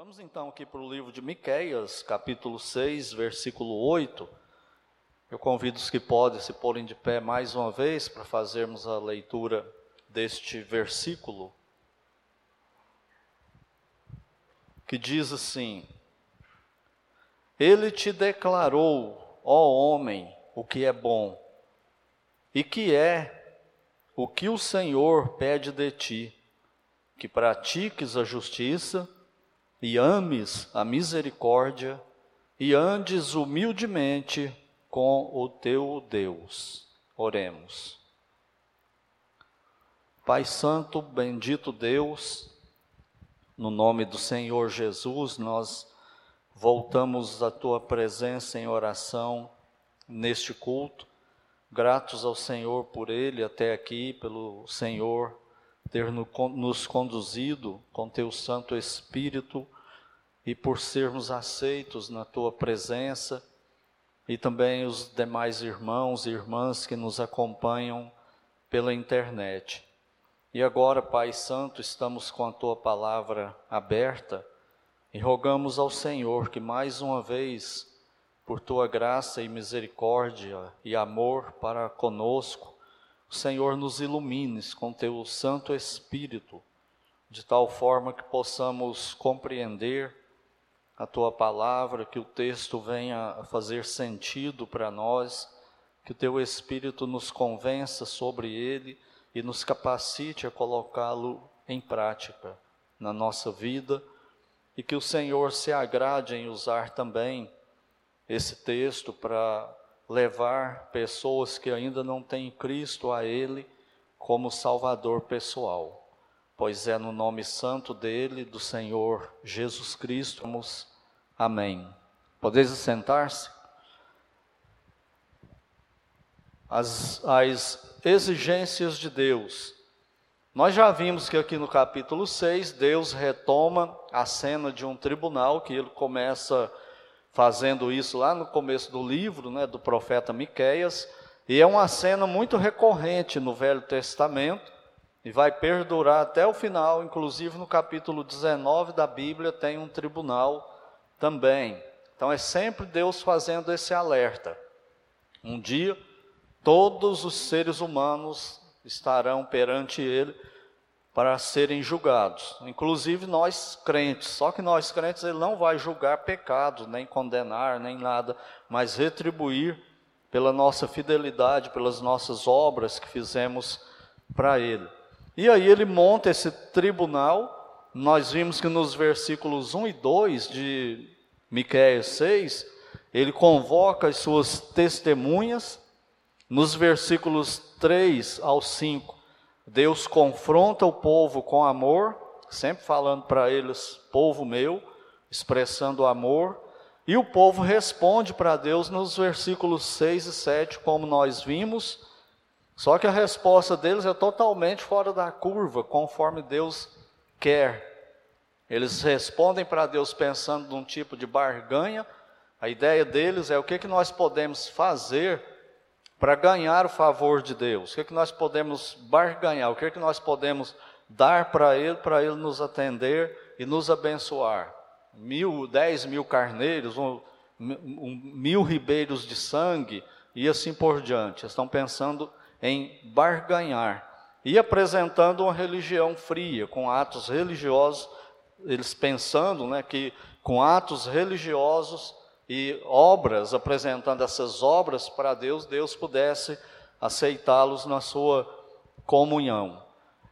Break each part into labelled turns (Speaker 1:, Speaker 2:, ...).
Speaker 1: Vamos então aqui para o livro de Miqueias, capítulo 6, versículo 8. Eu convido os que podem se porem de pé mais uma vez para fazermos a leitura deste versículo, que diz assim: Ele te declarou, ó homem, o que é bom, e que é o que o Senhor pede de ti, que pratiques a justiça e ames a misericórdia e andes humildemente com o teu Deus. Oremos. Pai Santo, bendito Deus, no nome do Senhor Jesus, nós voltamos à tua presença em oração neste culto, gratos ao Senhor por ele até aqui, pelo Senhor ter nos conduzido com teu Santo Espírito e por sermos aceitos na tua presença, e também os demais irmãos e irmãs que nos acompanham pela internet. E agora, Pai Santo, estamos com a tua palavra aberta e rogamos ao Senhor que mais uma vez, por tua graça e misericórdia e amor para conosco, Senhor nos ilumines com teu Santo Espírito, de tal forma que possamos compreender a tua palavra, que o texto venha a fazer sentido para nós, que o teu Espírito nos convença sobre ele e nos capacite a colocá-lo em prática na nossa vida e que o Senhor se agrade em usar também esse texto para levar pessoas que ainda não têm Cristo a Ele como Salvador pessoal. Pois é no nome santo dele, do Senhor Jesus Cristo, amém. Podeis sentar-se? As, as exigências de Deus. Nós já vimos que aqui no capítulo 6, Deus retoma a cena de um tribunal, que ele começa fazendo isso lá no começo do livro, né, do profeta Miqueias, e é uma cena muito recorrente no Velho Testamento e vai perdurar até o final, inclusive no capítulo 19 da Bíblia tem um tribunal também. Então é sempre Deus fazendo esse alerta. Um dia todos os seres humanos estarão perante ele para serem julgados, inclusive nós crentes. Só que nós crentes ele não vai julgar pecados, nem condenar, nem nada, mas retribuir pela nossa fidelidade, pelas nossas obras que fizemos para ele. E aí ele monta esse tribunal. Nós vimos que nos versículos 1 e 2 de Miqueias 6, ele convoca as suas testemunhas. Nos versículos 3 ao 5, Deus confronta o povo com amor, sempre falando para eles, povo meu, expressando amor, e o povo responde para Deus nos versículos 6 e 7, como nós vimos, só que a resposta deles é totalmente fora da curva, conforme Deus quer. Eles respondem para Deus pensando num tipo de barganha, a ideia deles é o que, que nós podemos fazer para ganhar o favor de Deus? O que, é que nós podemos barganhar? O que, é que nós podemos dar para Ele, para Ele nos atender e nos abençoar? Mil, dez mil carneiros, um, um, mil ribeiros de sangue e assim por diante. Estão pensando em barganhar e apresentando uma religião fria, com atos religiosos, eles pensando né, que com atos religiosos e obras, apresentando essas obras para Deus, Deus pudesse aceitá-los na sua comunhão.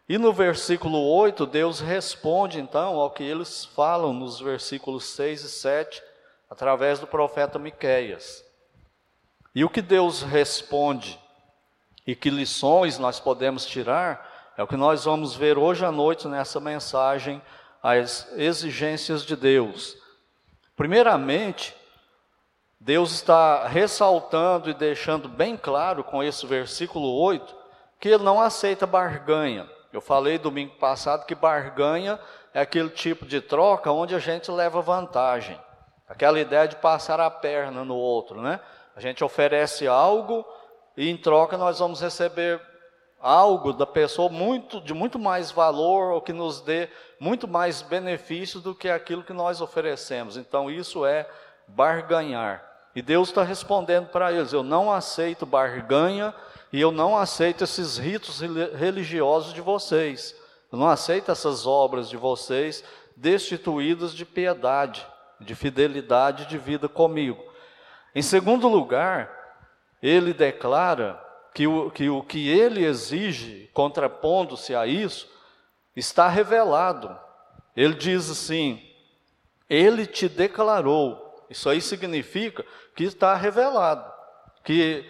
Speaker 1: E no versículo 8, Deus responde então ao que eles falam nos versículos 6 e 7, através do profeta Miqueias. E o que Deus responde e que lições nós podemos tirar é o que nós vamos ver hoje à noite nessa mensagem, as exigências de Deus. Primeiramente, Deus está ressaltando e deixando bem claro com esse versículo 8 que ele não aceita barganha. Eu falei domingo passado que barganha é aquele tipo de troca onde a gente leva vantagem. Aquela ideia de passar a perna no outro, né? A gente oferece algo e em troca nós vamos receber algo da pessoa muito, de muito mais valor ou que nos dê muito mais benefício do que aquilo que nós oferecemos. Então, isso é barganhar. E Deus está respondendo para eles: eu não aceito barganha e eu não aceito esses ritos religiosos de vocês. Eu não aceito essas obras de vocês destituídas de piedade, de fidelidade de vida comigo. Em segundo lugar, ele declara que o que, o que ele exige, contrapondo-se a isso, está revelado. Ele diz assim: Ele te declarou. Isso aí significa que está revelado, que,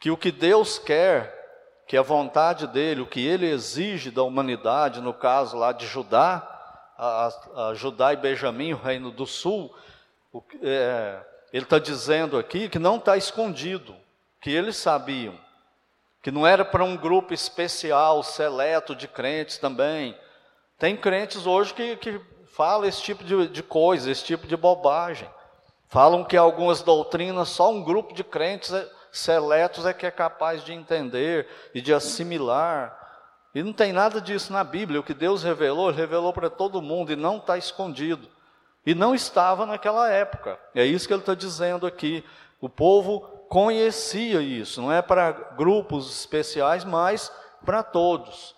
Speaker 1: que o que Deus quer, que a vontade dele, o que ele exige da humanidade, no caso lá de Judá, a, a Judá e Benjamim, o reino do sul, o, é, ele está dizendo aqui que não está escondido, que eles sabiam, que não era para um grupo especial, seleto de crentes também. Tem crentes hoje que, que falam esse tipo de, de coisa, esse tipo de bobagem. Falam que algumas doutrinas só um grupo de crentes é, seletos é que é capaz de entender e de assimilar. E não tem nada disso na Bíblia. O que Deus revelou, revelou para todo mundo e não está escondido. E não estava naquela época. É isso que ele está dizendo aqui. O povo conhecia isso, não é para grupos especiais, mas para todos.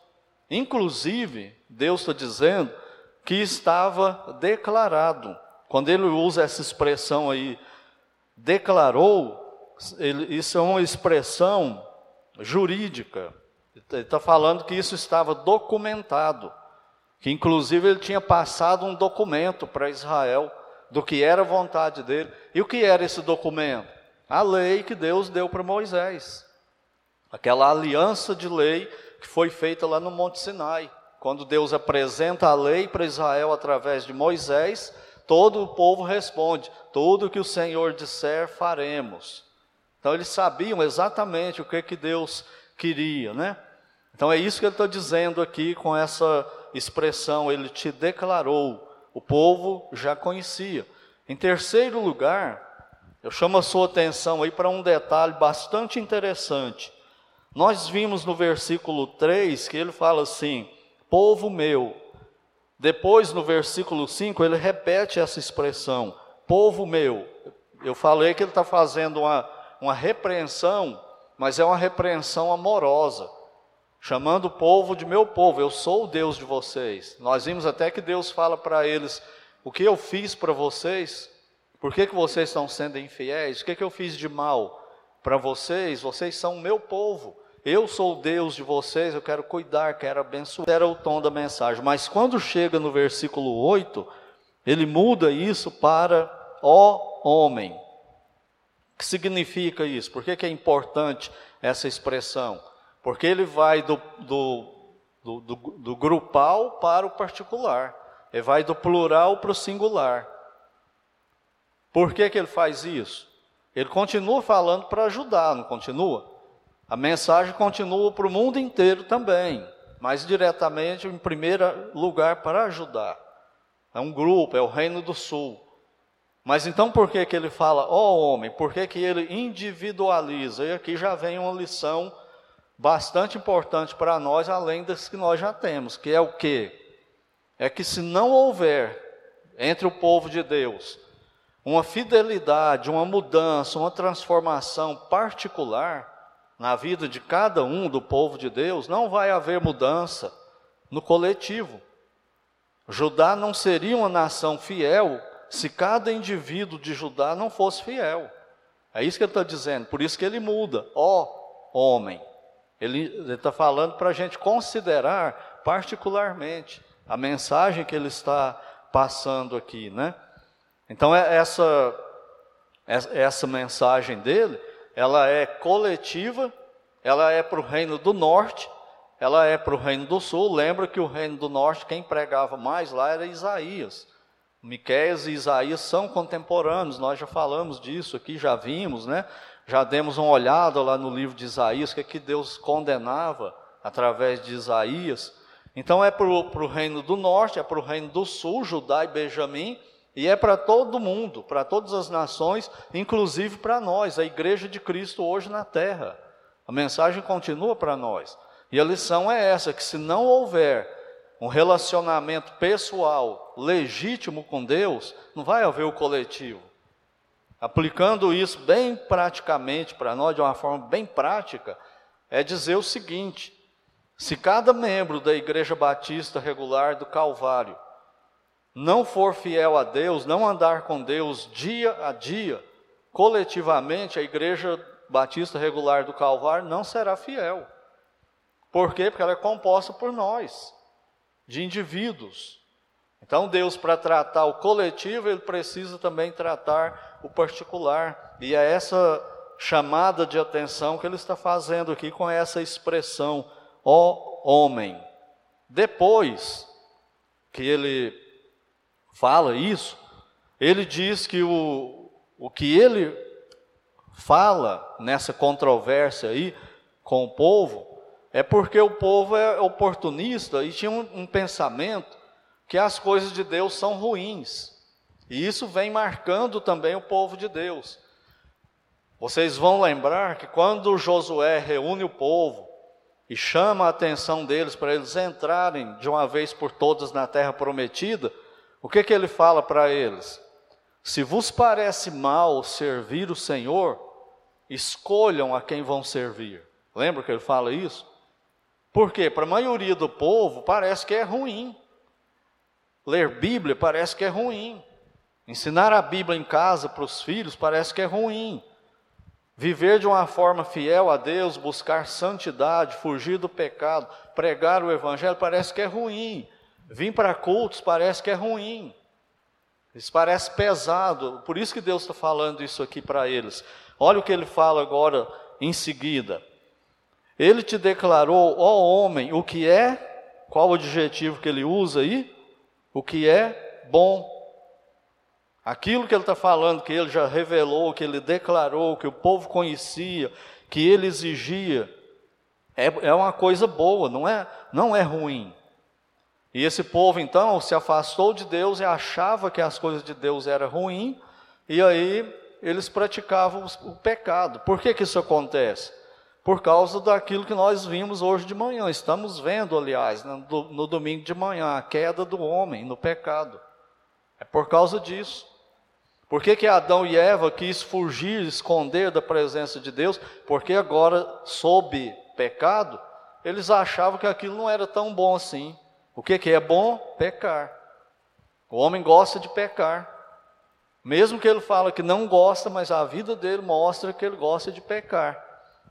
Speaker 1: Inclusive, Deus está dizendo que estava declarado. Quando ele usa essa expressão aí, declarou, ele, isso é uma expressão jurídica. Ele está falando que isso estava documentado, que inclusive ele tinha passado um documento para Israel do que era a vontade dele. E o que era esse documento? A lei que Deus deu para Moisés. Aquela aliança de lei que foi feita lá no Monte Sinai. Quando Deus apresenta a lei para Israel através de Moisés, todo o povo responde: tudo que o Senhor disser, faremos. Então eles sabiam exatamente o que, que Deus queria, né? Então é isso que ele está dizendo aqui com essa expressão, ele te declarou, o povo já conhecia. Em terceiro lugar, eu chamo a sua atenção aí para um detalhe bastante interessante. Nós vimos no versículo 3 que ele fala assim: povo meu. Depois, no versículo 5, ele repete essa expressão, povo meu. Eu falei que ele está fazendo uma, uma repreensão, mas é uma repreensão amorosa, chamando o povo de meu povo, eu sou o Deus de vocês. Nós vimos até que Deus fala para eles: o que eu fiz para vocês, por que, que vocês estão sendo infiéis, o que, que eu fiz de mal para vocês, vocês são o meu povo. Eu sou o Deus de vocês, eu quero cuidar, quero abençoar. Era o tom da mensagem. Mas quando chega no versículo 8, ele muda isso para ó homem. O que significa isso? Por que, que é importante essa expressão? Porque ele vai do, do, do, do, do grupal para o particular. Ele vai do plural para o singular. Por que, que ele faz isso? Ele continua falando para ajudar, não continua? A mensagem continua para o mundo inteiro também, mas diretamente, em primeiro lugar, para ajudar. É um grupo, é o Reino do Sul. Mas então por que, que ele fala, ó oh, homem, por que, que ele individualiza? E aqui já vem uma lição bastante importante para nós, além das que nós já temos, que é o quê? É que se não houver entre o povo de Deus uma fidelidade, uma mudança, uma transformação particular, na vida de cada um do povo de Deus, não vai haver mudança no coletivo. Judá não seria uma nação fiel se cada indivíduo de Judá não fosse fiel. É isso que ele está dizendo, por isso que ele muda, ó homem. Ele está falando para a gente considerar particularmente a mensagem que ele está passando aqui, né? Então, é essa, essa mensagem dele ela é coletiva, ela é para o reino do norte, ela é para o reino do sul. Lembra que o reino do norte, quem pregava mais lá era Isaías. Miqueias e Isaías são contemporâneos, nós já falamos disso aqui, já vimos, né? Já demos uma olhada lá no livro de Isaías, que é que Deus condenava através de Isaías. Então é para o reino do norte, é para o reino do sul, Judá e Benjamim, e é para todo mundo, para todas as nações, inclusive para nós, a igreja de Cristo hoje na terra. A mensagem continua para nós. E a lição é essa: que se não houver um relacionamento pessoal legítimo com Deus, não vai haver o coletivo. Aplicando isso bem praticamente para nós, de uma forma bem prática, é dizer o seguinte: se cada membro da Igreja Batista Regular do Calvário não for fiel a Deus, não andar com Deus dia a dia, coletivamente a Igreja Batista Regular do Calvário não será fiel. Por quê? Porque ela é composta por nós, de indivíduos. Então, Deus, para tratar o coletivo, ele precisa também tratar o particular. E é essa chamada de atenção que ele está fazendo aqui com essa expressão, ó homem. Depois que ele fala isso, ele diz que o, o que ele fala nessa controvérsia aí com o povo é porque o povo é oportunista e tinha um, um pensamento que as coisas de Deus são ruins. E isso vem marcando também o povo de Deus. Vocês vão lembrar que quando Josué reúne o povo e chama a atenção deles para eles entrarem de uma vez por todas na terra prometida, o que, que ele fala para eles? Se vos parece mal servir o Senhor, escolham a quem vão servir. Lembra que ele fala isso? Porque para a maioria do povo parece que é ruim. Ler Bíblia parece que é ruim. Ensinar a Bíblia em casa para os filhos parece que é ruim. Viver de uma forma fiel a Deus, buscar santidade, fugir do pecado, pregar o Evangelho parece que é ruim. Vir para cultos parece que é ruim. Isso parece pesado. Por isso que Deus está falando isso aqui para eles. Olha o que ele fala agora em seguida. Ele te declarou, ó homem, o que é, qual o adjetivo que ele usa aí? O que é bom. Aquilo que ele está falando, que ele já revelou, que ele declarou, que o povo conhecia, que ele exigia, é, é uma coisa boa, não é, não é ruim. E esse povo então se afastou de Deus e achava que as coisas de Deus eram ruins, e aí eles praticavam o pecado. Por que, que isso acontece? Por causa daquilo que nós vimos hoje de manhã. Estamos vendo, aliás, no, no domingo de manhã, a queda do homem no pecado. É por causa disso. Por que, que Adão e Eva quis fugir, esconder da presença de Deus? Porque agora, sob pecado, eles achavam que aquilo não era tão bom assim. O que, que é bom? Pecar. O homem gosta de pecar. Mesmo que ele fala que não gosta, mas a vida dele mostra que ele gosta de pecar.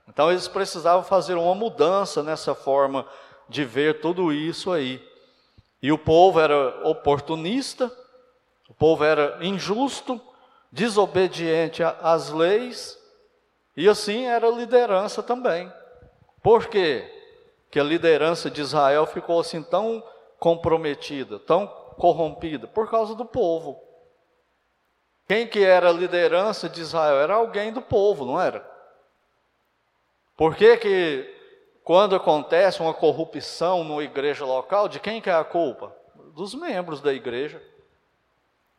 Speaker 1: Então eles precisavam fazer uma mudança nessa forma de ver tudo isso aí. E o povo era oportunista, o povo era injusto, desobediente às leis, e assim era liderança também. Por quê? Que a liderança de Israel ficou assim tão comprometida, tão corrompida? Por causa do povo. Quem que era a liderança de Israel? Era alguém do povo, não era? Por que que quando acontece uma corrupção numa igreja local, de quem que é a culpa? Dos membros da igreja.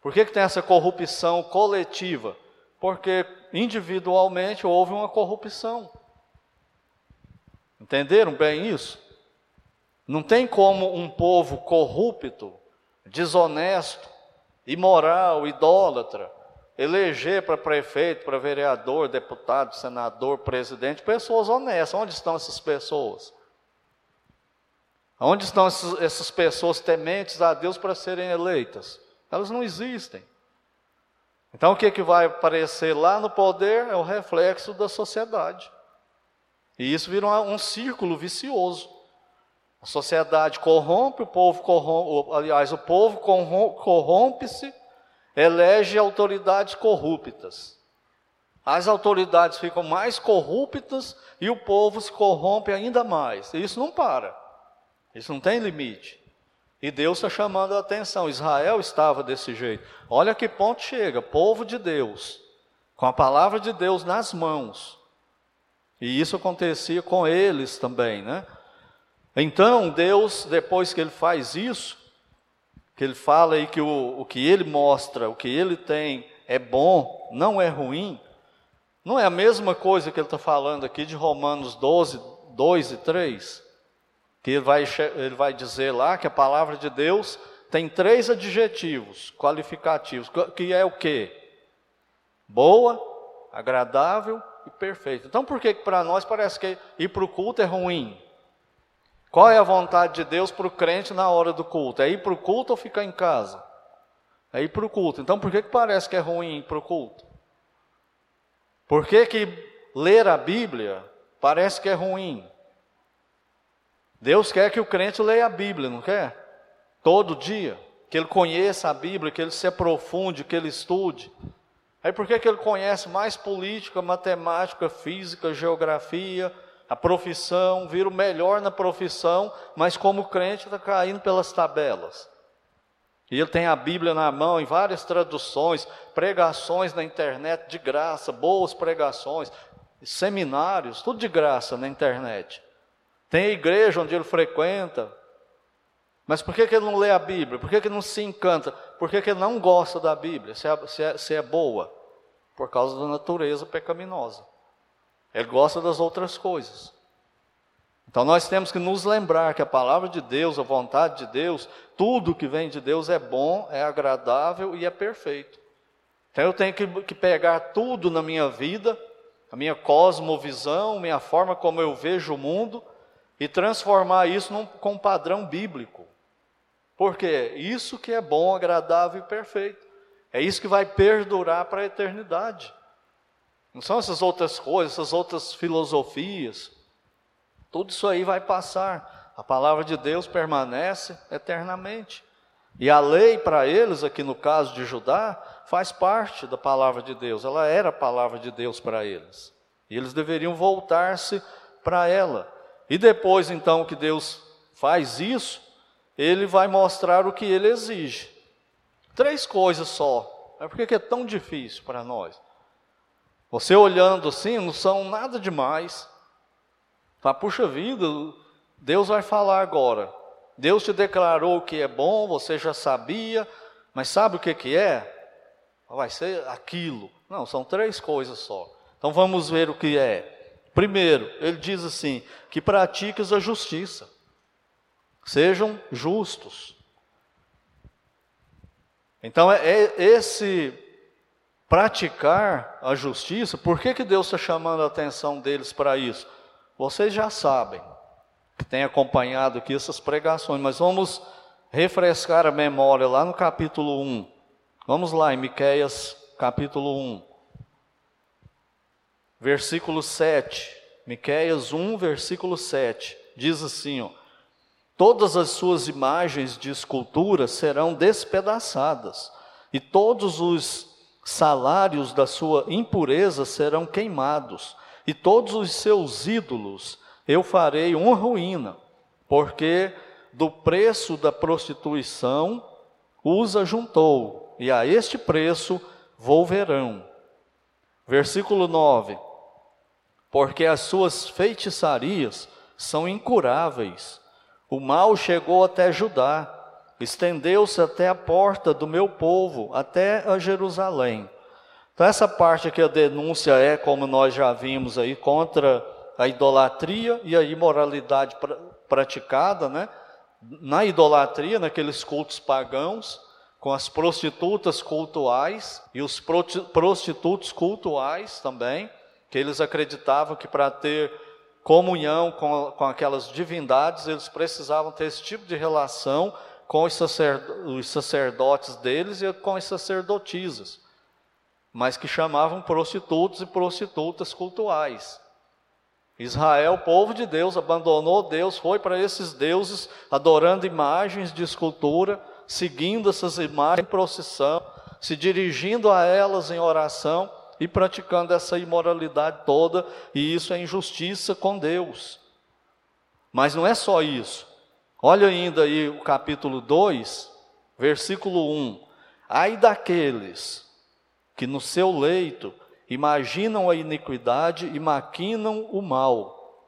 Speaker 1: Por que, que tem essa corrupção coletiva? Porque individualmente houve uma corrupção. Entenderam bem isso? Não tem como um povo corrupto, desonesto, imoral, idólatra, eleger para prefeito, para vereador, deputado, senador, presidente, pessoas honestas. Onde estão essas pessoas? Onde estão essas pessoas tementes a Deus para serem eleitas? Elas não existem. Então o que, que vai aparecer lá no poder é o reflexo da sociedade. E isso vira um, um círculo vicioso. A sociedade corrompe, o povo corrompe, aliás, o povo corrompe-se, elege autoridades corruptas. As autoridades ficam mais corruptas e o povo se corrompe ainda mais. E isso não para. Isso não tem limite. E Deus está chamando a atenção. Israel estava desse jeito. Olha que ponto chega: povo de Deus, com a palavra de Deus nas mãos, e isso acontecia com eles também, né? Então, Deus, depois que ele faz isso, que ele fala aí que o, o que ele mostra, o que ele tem é bom, não é ruim, não é a mesma coisa que ele está falando aqui de Romanos 12, 2 e 3? que ele vai, ele vai dizer lá que a palavra de Deus tem três adjetivos qualificativos, que é o quê? Boa, agradável e perfeita. Então por que para nós parece que ir para o culto é ruim? Qual é a vontade de Deus para o crente na hora do culto? É ir para o culto ou ficar em casa? É ir para o culto. Então por que, que parece que é ruim ir para o culto? Por que, que ler a Bíblia parece que é ruim? Deus quer que o crente leia a Bíblia, não quer? Todo dia. Que ele conheça a Bíblia, que ele se aprofunde, que ele estude. Aí por que, que ele conhece mais política, matemática, física, geografia, a profissão, vira o melhor na profissão, mas como crente está caindo pelas tabelas. E ele tem a Bíblia na mão em várias traduções, pregações na internet de graça, boas pregações, seminários, tudo de graça na internet. Tem a igreja onde ele frequenta. Mas por que, que ele não lê a Bíblia? Por que, que ele não se encanta? Por que, que ele não gosta da Bíblia, se é, se, é, se é boa? Por causa da natureza pecaminosa. Ele gosta das outras coisas. Então nós temos que nos lembrar que a palavra de Deus, a vontade de Deus, tudo que vem de Deus é bom, é agradável e é perfeito. Então eu tenho que, que pegar tudo na minha vida, a minha cosmovisão, minha forma como eu vejo o mundo, e transformar isso num, com um padrão bíblico. Porque isso que é bom, agradável e perfeito. É isso que vai perdurar para a eternidade. Não são essas outras coisas, essas outras filosofias. Tudo isso aí vai passar. A palavra de Deus permanece eternamente. E a lei para eles, aqui no caso de Judá, faz parte da palavra de Deus. Ela era a palavra de Deus para eles. E eles deveriam voltar-se para ela. E depois, então, que Deus faz isso, ele vai mostrar o que ele exige. Três coisas só. É porque é tão difícil para nós. Você olhando assim, não são nada demais. Fala, puxa vida, Deus vai falar agora. Deus te declarou que é bom, você já sabia, mas sabe o que, que é? Vai ser aquilo. Não, são três coisas só. Então vamos ver o que é. Primeiro, ele diz assim: que pratiques a justiça, sejam justos. Então, é, é esse praticar a justiça, por que, que Deus está chamando a atenção deles para isso? Vocês já sabem, que têm acompanhado aqui essas pregações, mas vamos refrescar a memória lá no capítulo 1. Vamos lá em Miqueias, capítulo 1 versículo 7. Miqueias 1, versículo 7. Diz assim, ó: Todas as suas imagens de escultura serão despedaçadas, e todos os salários da sua impureza serão queimados, e todos os seus ídolos eu farei uma ruína, porque do preço da prostituição os ajuntou, e a este preço volverão. Versículo 9: porque as suas feitiçarias são incuráveis. O mal chegou até Judá, estendeu-se até a porta do meu povo, até a Jerusalém. Então, essa parte aqui, a denúncia é, como nós já vimos aí, contra a idolatria e a imoralidade praticada, né? Na idolatria, naqueles cultos pagãos, com as prostitutas cultuais e os prostitutos cultuais também que eles acreditavam que para ter comunhão com, com aquelas divindades, eles precisavam ter esse tipo de relação com os, sacerdotes deles e com as sacerdotisas, mas que chamavam prostitutos e prostitutas cultuais. Israel, povo de Deus, abandonou Deus, foi para esses deuses, adorando imagens de escultura, seguindo essas imagens em procissão, se dirigindo a elas em oração e praticando essa imoralidade toda, e isso é injustiça com Deus. Mas não é só isso. Olha ainda aí o capítulo 2, versículo 1. Ai daqueles que no seu leito imaginam a iniquidade e maquinam o mal.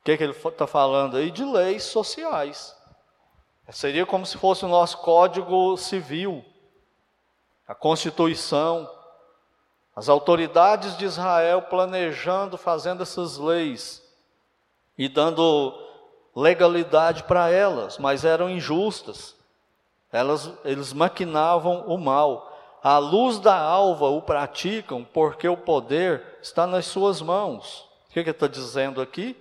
Speaker 1: O que, é que ele está falando aí? De leis sociais. Seria como se fosse o nosso código civil, a Constituição, as autoridades de Israel planejando, fazendo essas leis e dando legalidade para elas, mas eram injustas. Elas, eles maquinavam o mal. À luz da alva o praticam, porque o poder está nas suas mãos. O que, que ele está dizendo aqui?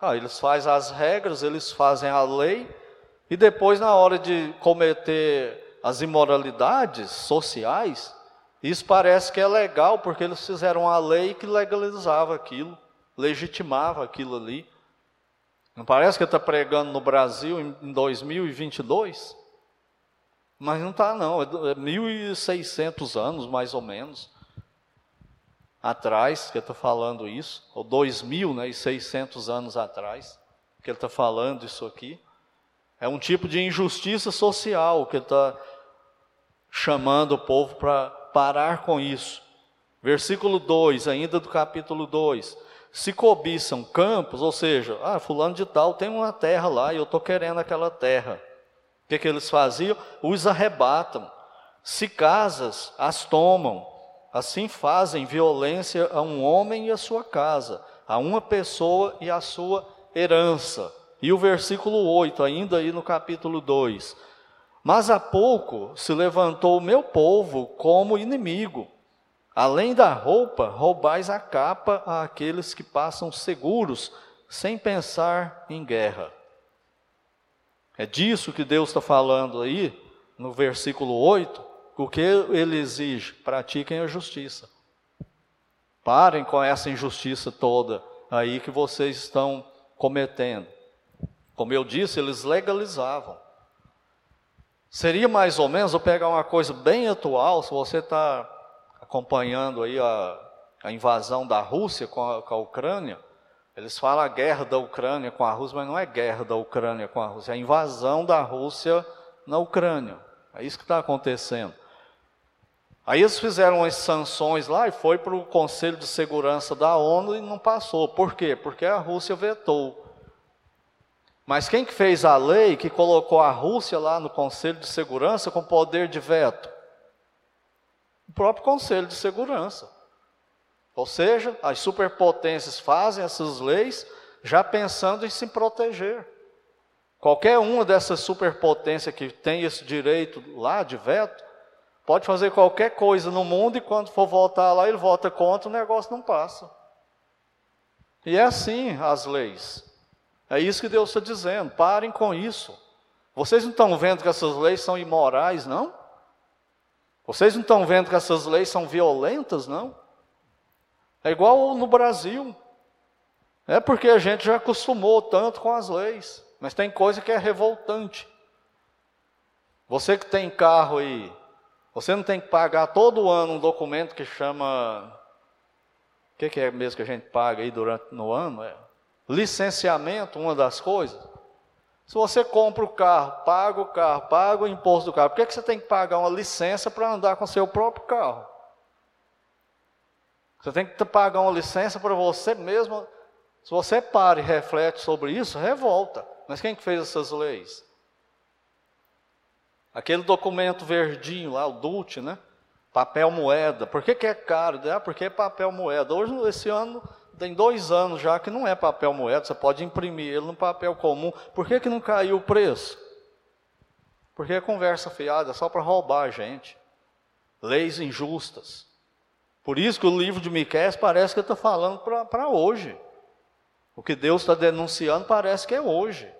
Speaker 1: Ah, eles fazem as regras, eles fazem a lei, e depois, na hora de cometer as imoralidades sociais, isso parece que é legal, porque eles fizeram a lei que legalizava aquilo, legitimava aquilo ali. Não parece que está pregando no Brasil em 2022? Mas não está, não. É 1.600 é anos, mais ou menos, atrás que está falando isso, ou 2.600 né, anos atrás que ele está falando isso aqui. É um tipo de injustiça social que ele está chamando o povo para parar com isso. Versículo 2, ainda do capítulo 2. Se cobiçam campos, ou seja, ah, fulano de tal tem uma terra lá e eu estou querendo aquela terra. O que, que eles faziam? Os arrebatam. Se casas, as tomam. Assim fazem violência a um homem e a sua casa, a uma pessoa e a sua herança. E o versículo 8, ainda aí no capítulo 2. Mas há pouco se levantou o meu povo como inimigo. Além da roupa, roubais a capa àqueles que passam seguros, sem pensar em guerra. É disso que Deus está falando aí, no versículo 8, o que ele exige? Pratiquem a justiça. Parem com essa injustiça toda aí que vocês estão cometendo. Como eu disse, eles legalizavam. Seria mais ou menos, vou pegar uma coisa bem atual, se você está acompanhando aí a, a invasão da Rússia com a, com a Ucrânia, eles falam a guerra da Ucrânia com a Rússia, mas não é guerra da Ucrânia com a Rússia, é a invasão da Rússia na Ucrânia. É isso que está acontecendo. Aí eles fizeram as sanções lá e foi para o Conselho de Segurança da ONU e não passou. Por quê? Porque a Rússia vetou. Mas quem que fez a lei que colocou a Rússia lá no Conselho de Segurança com poder de veto? O próprio Conselho de Segurança. Ou seja, as superpotências fazem essas leis já pensando em se proteger. Qualquer uma dessas superpotências que tem esse direito lá de veto, pode fazer qualquer coisa no mundo e quando for voltar lá, ele vota contra, o negócio não passa. E é assim as leis. É isso que Deus está dizendo. Parem com isso. Vocês não estão vendo que essas leis são imorais, não? Vocês não estão vendo que essas leis são violentas, não? É igual no Brasil. É porque a gente já acostumou tanto com as leis. Mas tem coisa que é revoltante. Você que tem carro aí, você não tem que pagar todo ano um documento que chama. O que, que, é mesmo que a gente paga aí durante no ano? É licenciamento, uma das coisas. Se você compra o carro, paga o carro, paga o imposto do carro, por que, que você tem que pagar uma licença para andar com seu próprio carro? Você tem que pagar uma licença para você mesmo. Se você para e reflete sobre isso, revolta. Mas quem que fez essas leis? Aquele documento verdinho lá, o DUT, né? Papel moeda. Por que, que é caro? Ah, porque é papel moeda. Hoje, esse ano, tem dois anos já que não é papel moeda, você pode imprimir ele no papel comum. Por que, que não caiu o preço? Porque é conversa fiada, só para roubar a gente. Leis injustas. Por isso que o livro de Miqués parece que está falando para hoje. O que Deus está denunciando parece que é hoje,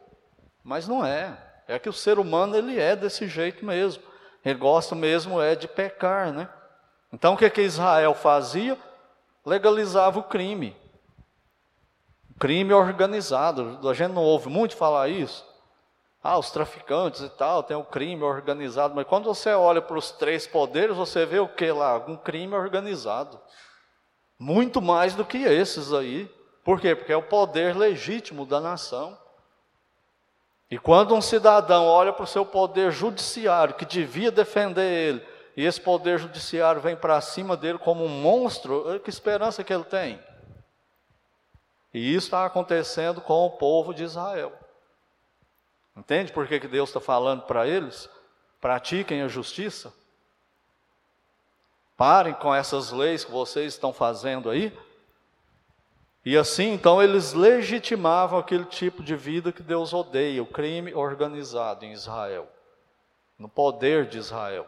Speaker 1: mas não é. É que o ser humano ele é desse jeito mesmo. Ele gosta mesmo é de pecar, né? Então o que que Israel fazia? Legalizava o crime. Crime organizado. A gente não ouve muito falar isso ah, os traficantes e tal, tem o crime organizado, mas quando você olha para os três poderes, você vê o que lá? Um crime organizado. Muito mais do que esses aí. Por quê? Porque é o poder legítimo da nação. E quando um cidadão olha para o seu poder judiciário, que devia defender ele, e esse poder judiciário vem para cima dele como um monstro, que esperança que ele tem? E isso está acontecendo com o povo de Israel. Entende por que, que Deus está falando para eles? Pratiquem a justiça. Parem com essas leis que vocês estão fazendo aí. E assim, então, eles legitimavam aquele tipo de vida que Deus odeia, o crime organizado em Israel, no poder de Israel.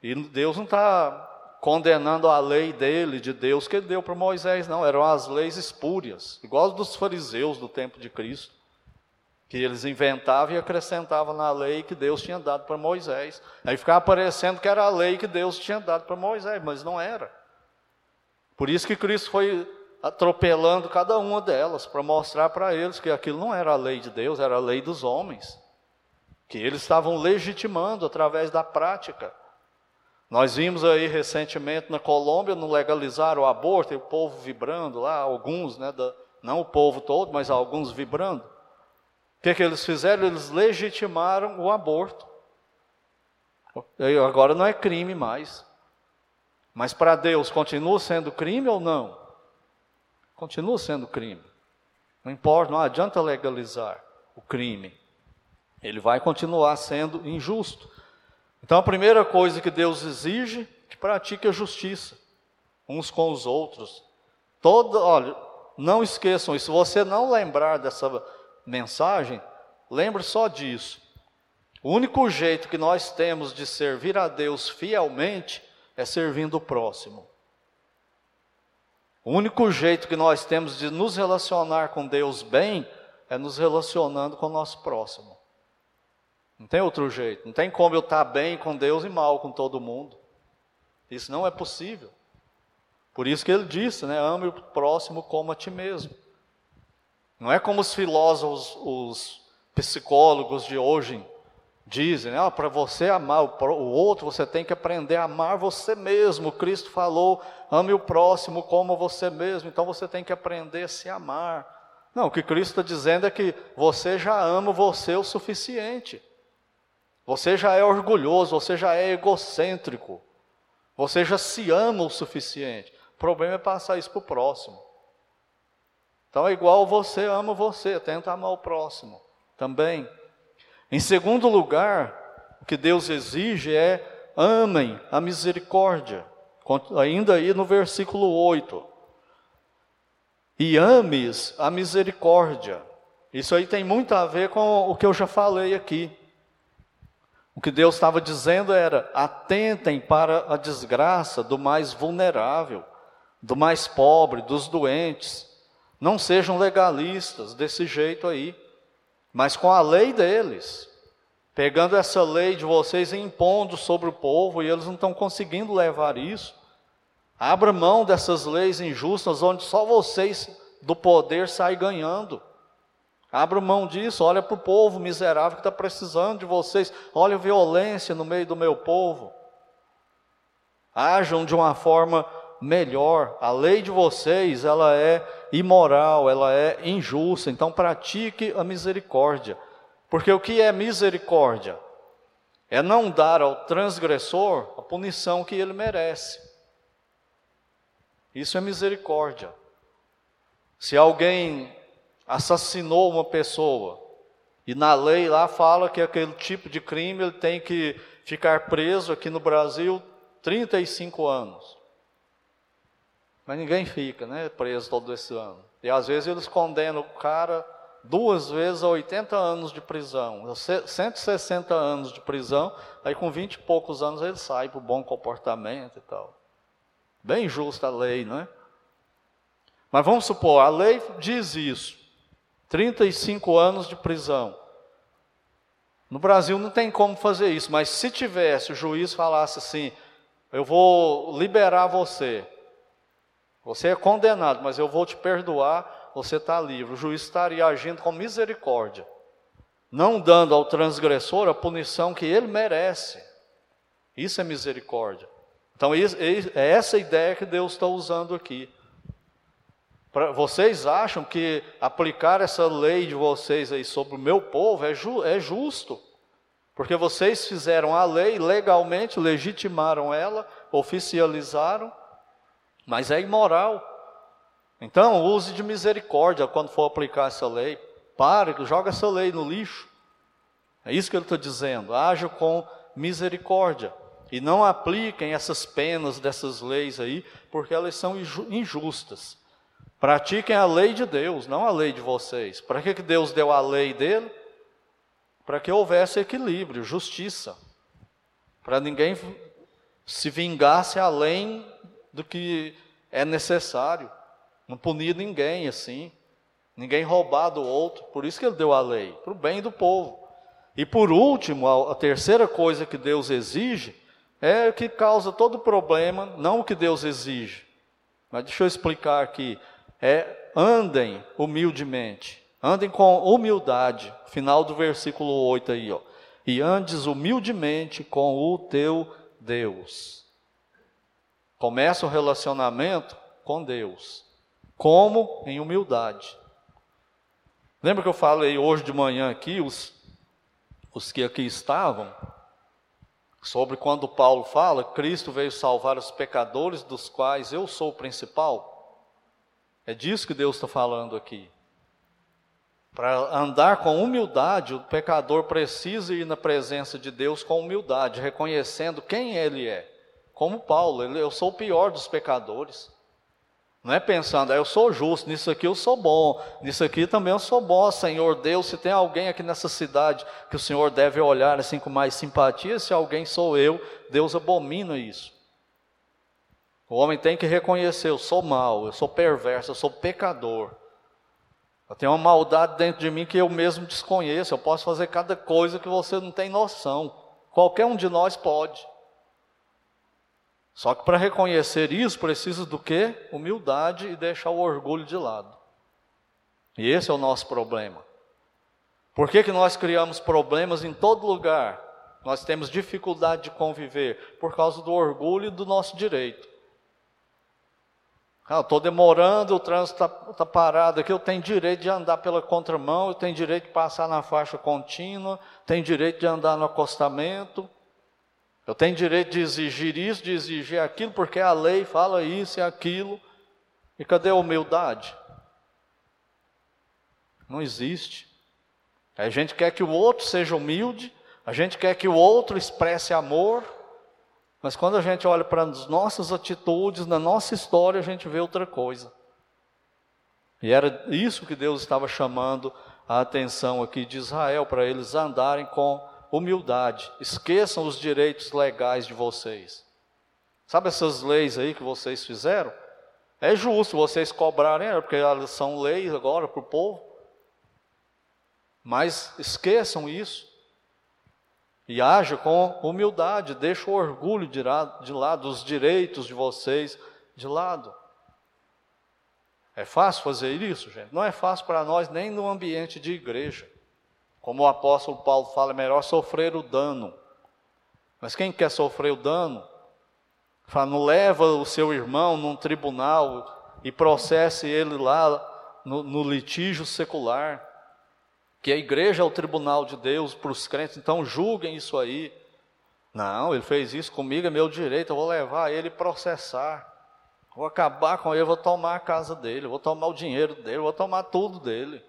Speaker 1: E Deus não está condenando a lei dele, de Deus, que ele deu para Moisés, não, eram as leis espúrias, igual dos fariseus do tempo de Cristo, que eles inventavam e acrescentavam na lei que Deus tinha dado para Moisés. Aí ficava parecendo que era a lei que Deus tinha dado para Moisés, mas não era. Por isso que Cristo foi atropelando cada uma delas, para mostrar para eles que aquilo não era a lei de Deus, era a lei dos homens, que eles estavam legitimando através da prática. Nós vimos aí recentemente na Colômbia, não legalizaram o aborto, e o povo vibrando lá, alguns, né, da, não o povo todo, mas alguns vibrando. O que, que eles fizeram? Eles legitimaram o aborto. Agora não é crime mais. Mas para Deus continua sendo crime ou não? Continua sendo crime. Não importa, não adianta legalizar o crime. Ele vai continuar sendo injusto. Então a primeira coisa que Deus exige é que pratique a justiça uns com os outros. Todo, olha, não esqueçam isso. Se você não lembrar dessa mensagem, lembre só disso. O único jeito que nós temos de servir a Deus fielmente é servindo o próximo. O único jeito que nós temos de nos relacionar com Deus bem é nos relacionando com o nosso próximo. Não tem outro jeito. Não tem como eu estar bem com Deus e mal com todo mundo. Isso não é possível. Por isso que ele disse, né? Ame o próximo como a ti mesmo. Não é como os filósofos, os psicólogos de hoje dizem, né? para você amar o, outro, você tem que aprender a amar você mesmo. Cristo falou, ame o próximo como você mesmo, então você tem que aprender a se amar. Não, o que Cristo está dizendo é que você já ama você o suficiente. Você já é orgulhoso, você já é egocêntrico. Você já se ama o suficiente. O problema é passar isso para o próximo. Então é igual você ama você, tenta amar o próximo também. Em segundo lugar, o que Deus exige é amem a misericórdia. Ainda aí no versículo 8. E ames a misericórdia. Isso aí tem muito a ver com o que eu já falei aqui. O que Deus estava dizendo era: atentem para a desgraça do mais vulnerável, do mais pobre, dos doentes. Não sejam legalistas desse jeito aí mas com a lei deles, pegando essa lei de vocês e impondo sobre o povo, e eles não estão conseguindo levar isso. Abra mão dessas leis injustas, onde só vocês do poder saem ganhando. Abra mão disso, olha para o povo miserável que está precisando de vocês. Olha a violência no meio do meu povo. Ajam de uma forma melhor. A lei de vocês, ela é imoral, ela é injusta. Então pratique a misericórdia. Porque o que é misericórdia? É não dar ao transgressor a punição que ele merece. Isso é misericórdia. Se alguém assassinou uma pessoa e na lei lá fala que aquele tipo de crime ele tem que ficar preso aqui no Brasil 35 anos. Mas ninguém fica né, preso todo esse ano. E às vezes eles condenam o cara duas vezes a 80 anos de prisão, 160 anos de prisão, aí com 20 e poucos anos ele sai por bom comportamento e tal. Bem justa a lei, não é? Mas vamos supor, a lei diz isso: 35 anos de prisão. No Brasil não tem como fazer isso, mas se tivesse, o juiz falasse assim: eu vou liberar você, você é condenado, mas eu vou te perdoar, você está livre. O juiz estaria agindo com misericórdia, não dando ao transgressor a punição que ele merece. Isso é misericórdia. Então, é essa ideia que Deus está usando aqui. Vocês acham que aplicar essa lei de vocês aí sobre o meu povo é, ju, é justo? Porque vocês fizeram a lei legalmente, legitimaram ela, oficializaram, mas é imoral. Então, use de misericórdia quando for aplicar essa lei. Pare, joga essa lei no lixo. É isso que ele está dizendo. Haja com misericórdia. E não apliquem essas penas dessas leis aí, porque elas são injustas. Pratiquem a lei de Deus, não a lei de vocês. Para que Deus deu a lei dele? Para que houvesse equilíbrio, justiça. Para ninguém se vingasse além do que é necessário. Não punir ninguém assim. Ninguém roubar do outro. Por isso que ele deu a lei, para o bem do povo. E por último, a, terceira coisa que Deus exige é o que causa todo problema, não o que Deus exige. Mas deixa eu explicar aqui. É andem humildemente. Andem com humildade. Final do versículo 8 aí, ó. E andes humildemente com o teu Deus. Começa o relacionamento com Deus. Como? Em humildade. Lembra que eu falei hoje de manhã aqui, os, os que aqui estavam, sobre quando Paulo fala, Cristo veio salvar os pecadores, dos quais eu sou o principal? É disso que Deus está falando aqui. Para andar com humildade, o pecador precisa ir na presença de Deus com humildade, reconhecendo quem ele é. Como Paulo, eu sou o pior dos pecadores. Não é pensando, ah, eu sou justo, nisso aqui eu sou bom, nisso aqui também eu sou bom, Senhor Deus. Se tem alguém aqui nessa cidade que o Senhor deve olhar assim com mais simpatia, se alguém sou eu, Deus abomina isso. O homem tem que reconhecer: eu sou mau, eu sou perverso, eu sou pecador. Eu tenho uma maldade dentro de mim que eu mesmo desconheço. Eu posso fazer cada coisa que você não tem noção. Qualquer um de nós pode. Só que para reconhecer isso, precisa do quê? Humildade e deixar o orgulho de lado. E esse é o nosso problema. Por que, que nós criamos problemas em todo lugar? Nós temos dificuldade de conviver por causa do orgulho e do nosso direito. Estou demorando, o trânsito está tá parado aqui, eu tenho direito de andar pela contramão, eu tenho direito de passar na faixa contínua, tenho direito de andar no acostamento. Eu tenho direito de exigir isso, de exigir aquilo, porque a lei fala isso e aquilo. E cadê a humildade? Não existe. A gente quer que o outro seja humilde, a gente quer que o outro expresse amor, mas quando a gente olha para as nossas atitudes, na nossa história, a gente vê outra coisa. E era isso que Deus estava chamando a atenção aqui de Israel, para eles andarem com humildade. Esqueçam os direitos legais de vocês. Sabe essas leis aí que vocês fizeram? É justo vocês cobrarem, porque elas são leis agora para o povo. Mas esqueçam isso. E haja com humildade, deixa o orgulho de lado, os direitos de vocês de lado. É fácil fazer isso, gente? Não é fácil para nós nem no ambiente de igreja. Como o apóstolo Paulo fala, é melhor sofrer o dano. Mas quem quer sofrer o dano, fala, não leva o seu irmão num tribunal e processe ele lá no, no litígio secular. Que a igreja é o tribunal de Deus para os crentes, então julguem isso aí. Não, ele fez isso comigo, é meu direito, eu vou levar ele processar. Vou acabar com ele, vou tomar a casa dele, vou tomar o dinheiro dele, vou tomar tudo dele.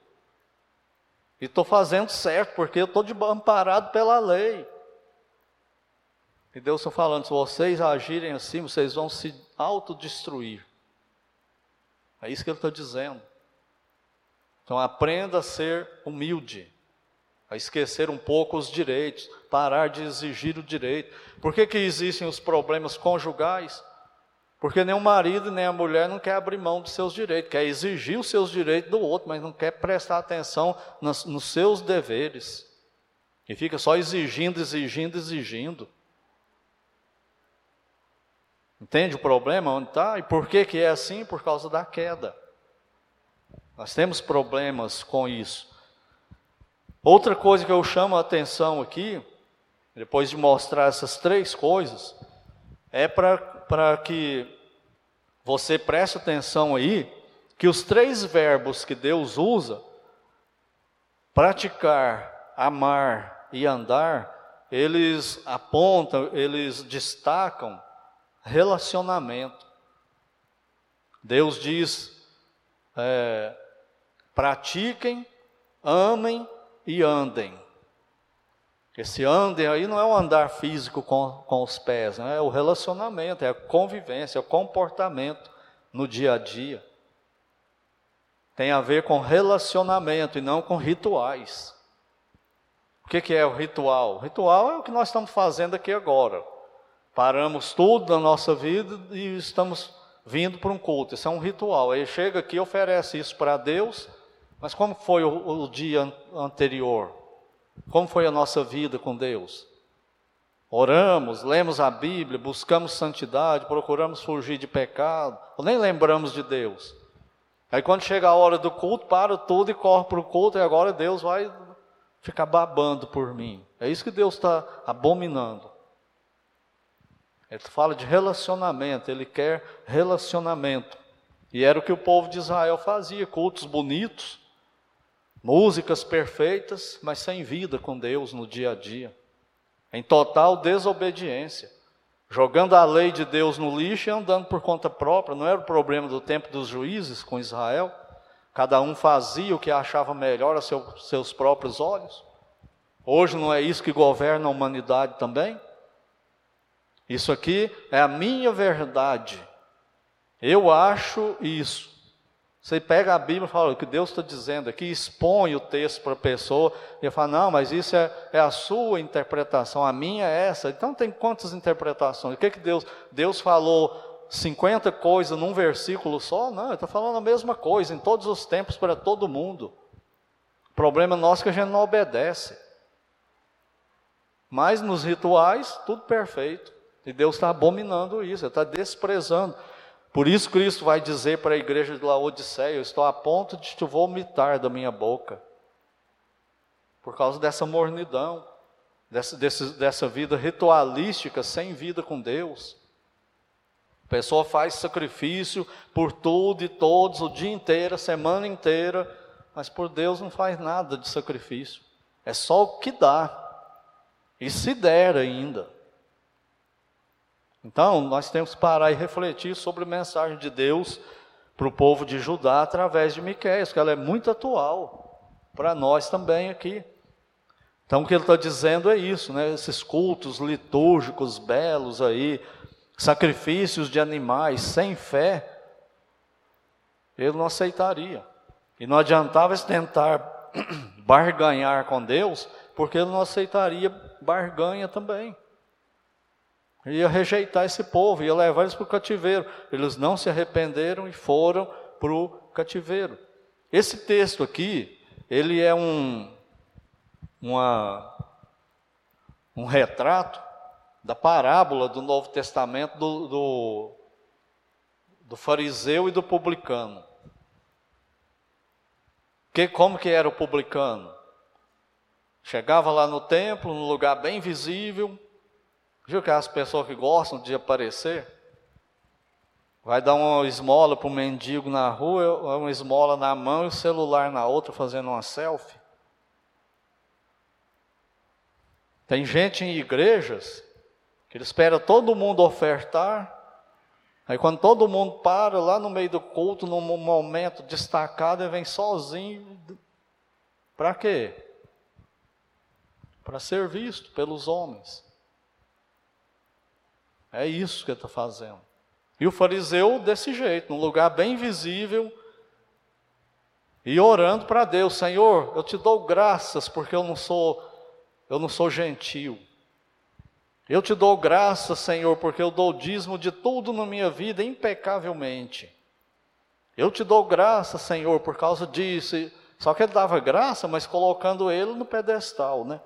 Speaker 1: E estou fazendo certo, porque eu estou amparado pela lei. E Deus está falando: se vocês agirem assim, vocês vão se autodestruir. É isso que Ele está dizendo. Então aprenda a ser humilde, a esquecer um pouco os direitos, parar de exigir o direito. Por que, que existem os problemas conjugais? Porque nem o marido nem a mulher não quer abrir mão dos seus direitos, quer exigir os seus direitos do outro, mas não quer prestar atenção nos, nos seus deveres. E fica só exigindo, exigindo, exigindo. Entende o problema onde está? E por que, que é assim? Por causa da queda. Nós temos problemas com isso. Outra coisa que eu chamo a atenção aqui, depois de mostrar essas três coisas, é para que você preste atenção aí, que os três verbos que Deus usa, praticar, amar e andar, eles apontam, eles destacam relacionamento. Deus diz: é, pratiquem, amem e andem. Esse andem aí não é o andar físico com, com os pés, né? é o relacionamento, é a convivência, é o comportamento no dia a dia. tem a ver com relacionamento e não com rituais. O que, que é o ritual? O ritual é o que nós estamos fazendo aqui agora. Paramos tudo na nossa vida e estamos vindo para um culto. Isso é um ritual. Aí chega aqui, oferece isso para Deus, mas como foi o, o dia anterior? Como foi a nossa vida com Deus? Oramos, lemos a Bíblia, buscamos santidade, procuramos fugir de pecado, ou nem lembramos de Deus. Aí quando chega a hora do culto, para tudo e corre para o culto, e agora Deus vai ficar babando por mim. É isso que Deus está abominando. Ele fala de relacionamento, ele quer relacionamento. E era o que o povo de Israel fazia: cultos bonitos, músicas perfeitas, mas sem vida com Deus no dia a dia, em total desobediência, jogando a lei de Deus no lixo e andando por conta própria. Não era o problema do tempo dos juízes com Israel. Cada um fazia o que achava melhor a seu, seus próprios olhos. Hoje não é isso que governa a humanidade também? Isso aqui é a minha verdade. Eu acho isso. Você pega a Bíblia e fala o que Deus está dizendo aqui, expõe o texto para a pessoa e fala, não, mas isso é, é, a sua interpretação, a minha é essa. Então tem quantas interpretações? O que, que Deus? Deus falou 50 coisas num versículo só? Não, ele está falando a mesma coisa em todos os tempos para todo mundo. O problema nosso é que a gente não obedece. Mas nos rituais, tudo perfeito. E Deus está abominando isso, está desprezando. Por isso Cristo vai dizer para a igreja de Laodiceia: Eu estou a ponto de te vomitar da minha boca. Por causa dessa mornidão, dessa, desse, dessa vida ritualística, sem vida com Deus. A pessoa faz sacrifício por tudo e todos, o dia inteiro, a semana inteira, mas por Deus não faz nada de sacrifício. É só o que dá. E se der ainda. Então, nós temos que parar e refletir sobre a mensagem de Deus para o povo de Judá através de Miqueias, que ela é muito atual para nós também aqui. Então, o que ele está dizendo é isso, né? Esses cultos litúrgicos belos aí, sacrifícios de animais sem fé, ele não aceitaria. E não adiantava se tentar barganhar com Deus, porque ele não aceitaria barganha também. Ia rejeitar esse povo, ia levar eles para o cativeiro. Eles não se arrependeram e foram para o cativeiro. Esse texto aqui, ele é um, uma, um retrato da parábola do Novo Testamento do, do, do fariseu e do publicano. Que, como que era o publicano? Chegava lá no templo, num lugar bem visível, viu que as pessoas que gostam de aparecer, vai dar uma esmola para um mendigo na rua, uma esmola na mão e o celular na outra fazendo uma selfie. Tem gente em igrejas que espera todo mundo ofertar. Aí quando todo mundo para lá no meio do culto, num momento destacado, ele vem sozinho. Para quê? Para ser visto pelos homens. É isso que ele está fazendo. E o fariseu desse jeito, num lugar bem visível, e orando para Deus, Senhor, eu te dou graças porque eu não sou eu não sou gentil. Eu te dou graças, Senhor, porque eu dou dízimo de tudo na minha vida impecavelmente. Eu te dou graças, Senhor, por causa disso. Só que ele dava graça, mas colocando ele no pedestal, né?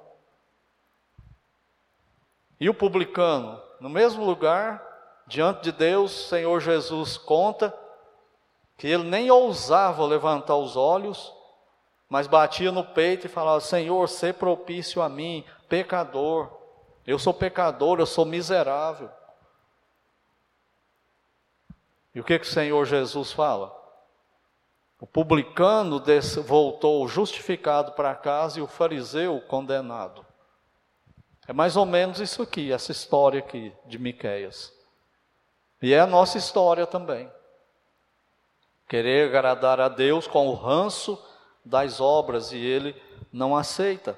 Speaker 1: E o publicano, no mesmo lugar, diante de Deus, Senhor Jesus conta que ele nem ousava levantar os olhos, mas batia no peito e falava: Senhor, sê propício a mim, pecador. Eu sou pecador, eu sou miserável. E o que, que o Senhor Jesus fala? O publicano voltou justificado para casa e o fariseu condenado. É mais ou menos isso aqui, essa história aqui de Miqueias. E é a nossa história também. Querer agradar a Deus com o ranço das obras e ele não aceita.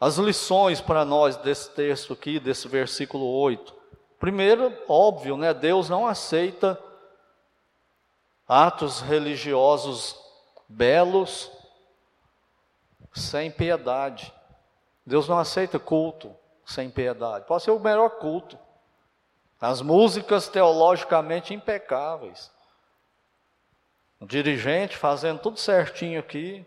Speaker 1: As lições para nós desse texto aqui, desse versículo 8. Primeiro, óbvio, né? Deus não aceita atos religiosos belos, sem piedade. Deus não aceita culto sem piedade. Pode ser o melhor culto. As músicas teologicamente impecáveis. O dirigente fazendo tudo certinho aqui.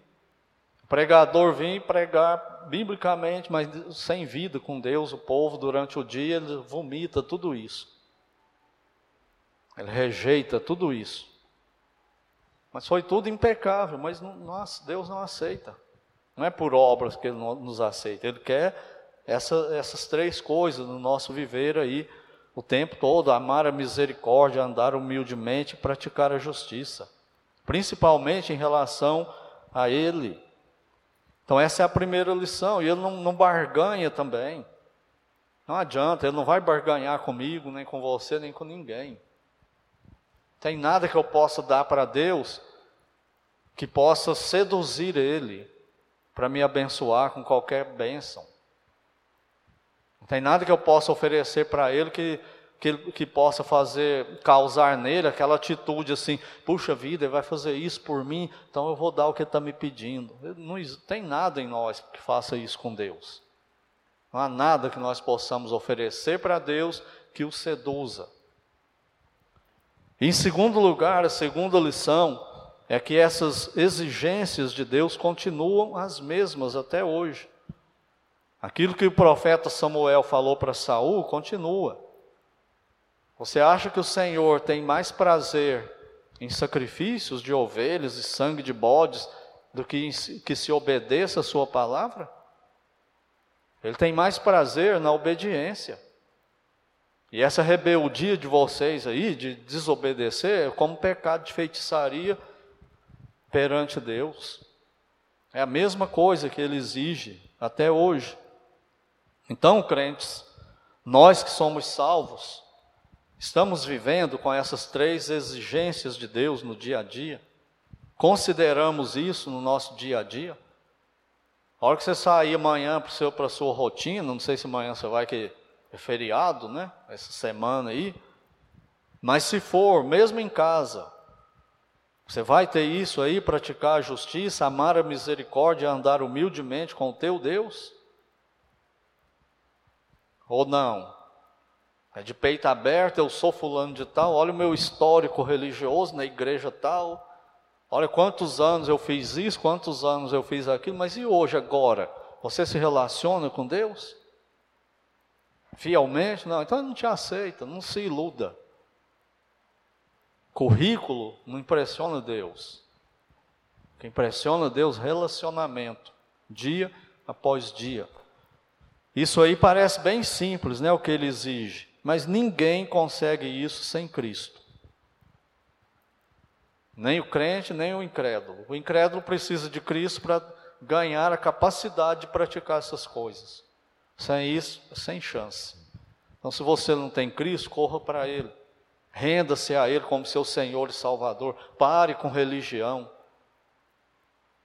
Speaker 1: O pregador vem pregar biblicamente, mas sem vida com Deus. O povo, durante o dia, ele vomita tudo isso. Ele rejeita tudo isso. Mas foi tudo impecável, mas não, Deus não aceita. Não é por obras que Ele nos aceita. Ele quer essa, essas três coisas no nosso viver aí o tempo todo: amar a misericórdia, andar humildemente praticar a justiça, principalmente em relação a Ele. Então, essa é a primeira lição, e Ele não, não barganha também. Não adianta, Ele não vai barganhar comigo, nem com você, nem com ninguém. Tem nada que eu possa dar para Deus que possa seduzir Ele para me abençoar com qualquer bênção. Não tem nada que eu possa oferecer para ele que, que, que possa fazer, causar nele aquela atitude assim, puxa vida, ele vai fazer isso por mim, então eu vou dar o que ele está me pedindo. Não tem nada em nós que faça isso com Deus. Não há nada que nós possamos oferecer para Deus que o seduza. Em segundo lugar, a segunda lição é que essas exigências de Deus continuam as mesmas até hoje. Aquilo que o profeta Samuel falou para Saul continua. Você acha que o Senhor tem mais prazer em sacrifícios de ovelhas e sangue de bodes do que que se obedeça a sua palavra? Ele tem mais prazer na obediência. E essa rebeldia de vocês aí, de desobedecer, é como pecado de feitiçaria perante Deus. É a mesma coisa que ele exige até hoje. Então, crentes, nós que somos salvos, estamos vivendo com essas três exigências de Deus no dia a dia? Consideramos isso no nosso dia a dia? A hora que você sair amanhã para a sua rotina, não sei se amanhã você vai que é feriado, né? Essa semana aí. Mas se for, mesmo em casa, você vai ter isso aí, praticar a justiça, amar a misericórdia, andar humildemente com o teu Deus? Ou não? É de peito aberto, eu sou fulano de tal, olha o meu histórico religioso na igreja tal. Olha quantos anos eu fiz isso, quantos anos eu fiz aquilo, mas e hoje, agora? Você se relaciona com Deus? Fielmente? Não, então não te aceita, não se iluda. Currículo não impressiona Deus. O que impressiona Deus relacionamento, dia após dia. Isso aí parece bem simples, né, o que ele exige, mas ninguém consegue isso sem Cristo. Nem o crente, nem o incrédulo. O incrédulo precisa de Cristo para ganhar a capacidade de praticar essas coisas. Sem isso, sem chance. Então, se você não tem Cristo, corra para Ele. Renda-se a Ele como seu Senhor e Salvador. Pare com religião.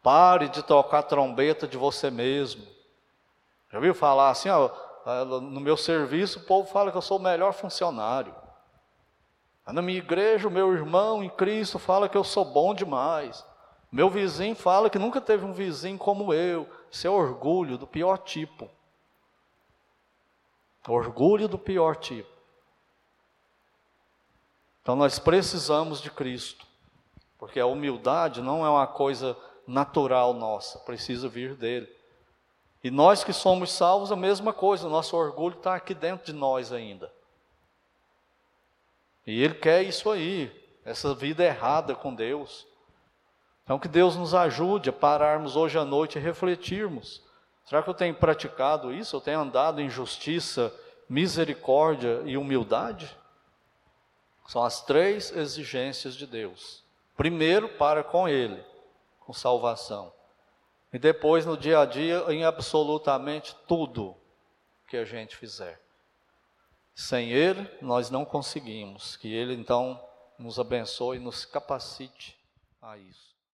Speaker 1: Pare de tocar trombeta de você mesmo. Já ouviu falar assim, ó, no meu serviço o povo fala que eu sou o melhor funcionário. Na minha igreja, o meu irmão em Cristo fala que eu sou bom demais. Meu vizinho fala que nunca teve um vizinho como eu. Isso é orgulho do pior tipo. Orgulho do pior tipo. Então nós precisamos de Cristo, porque a humildade não é uma coisa natural nossa, precisa vir dele. E nós que somos salvos, a mesma coisa, o nosso orgulho está aqui dentro de nós ainda. E Ele quer isso aí, essa vida errada com Deus. Então, que Deus nos ajude a pararmos hoje à noite e refletirmos. Será que eu tenho praticado isso? Eu tenho andado em justiça, misericórdia e humildade? São as três exigências de Deus. Primeiro, para com Ele, com salvação. E depois no dia a dia em absolutamente tudo que a gente fizer. Sem Ele, nós não conseguimos. Que Ele então nos abençoe e nos capacite a isso.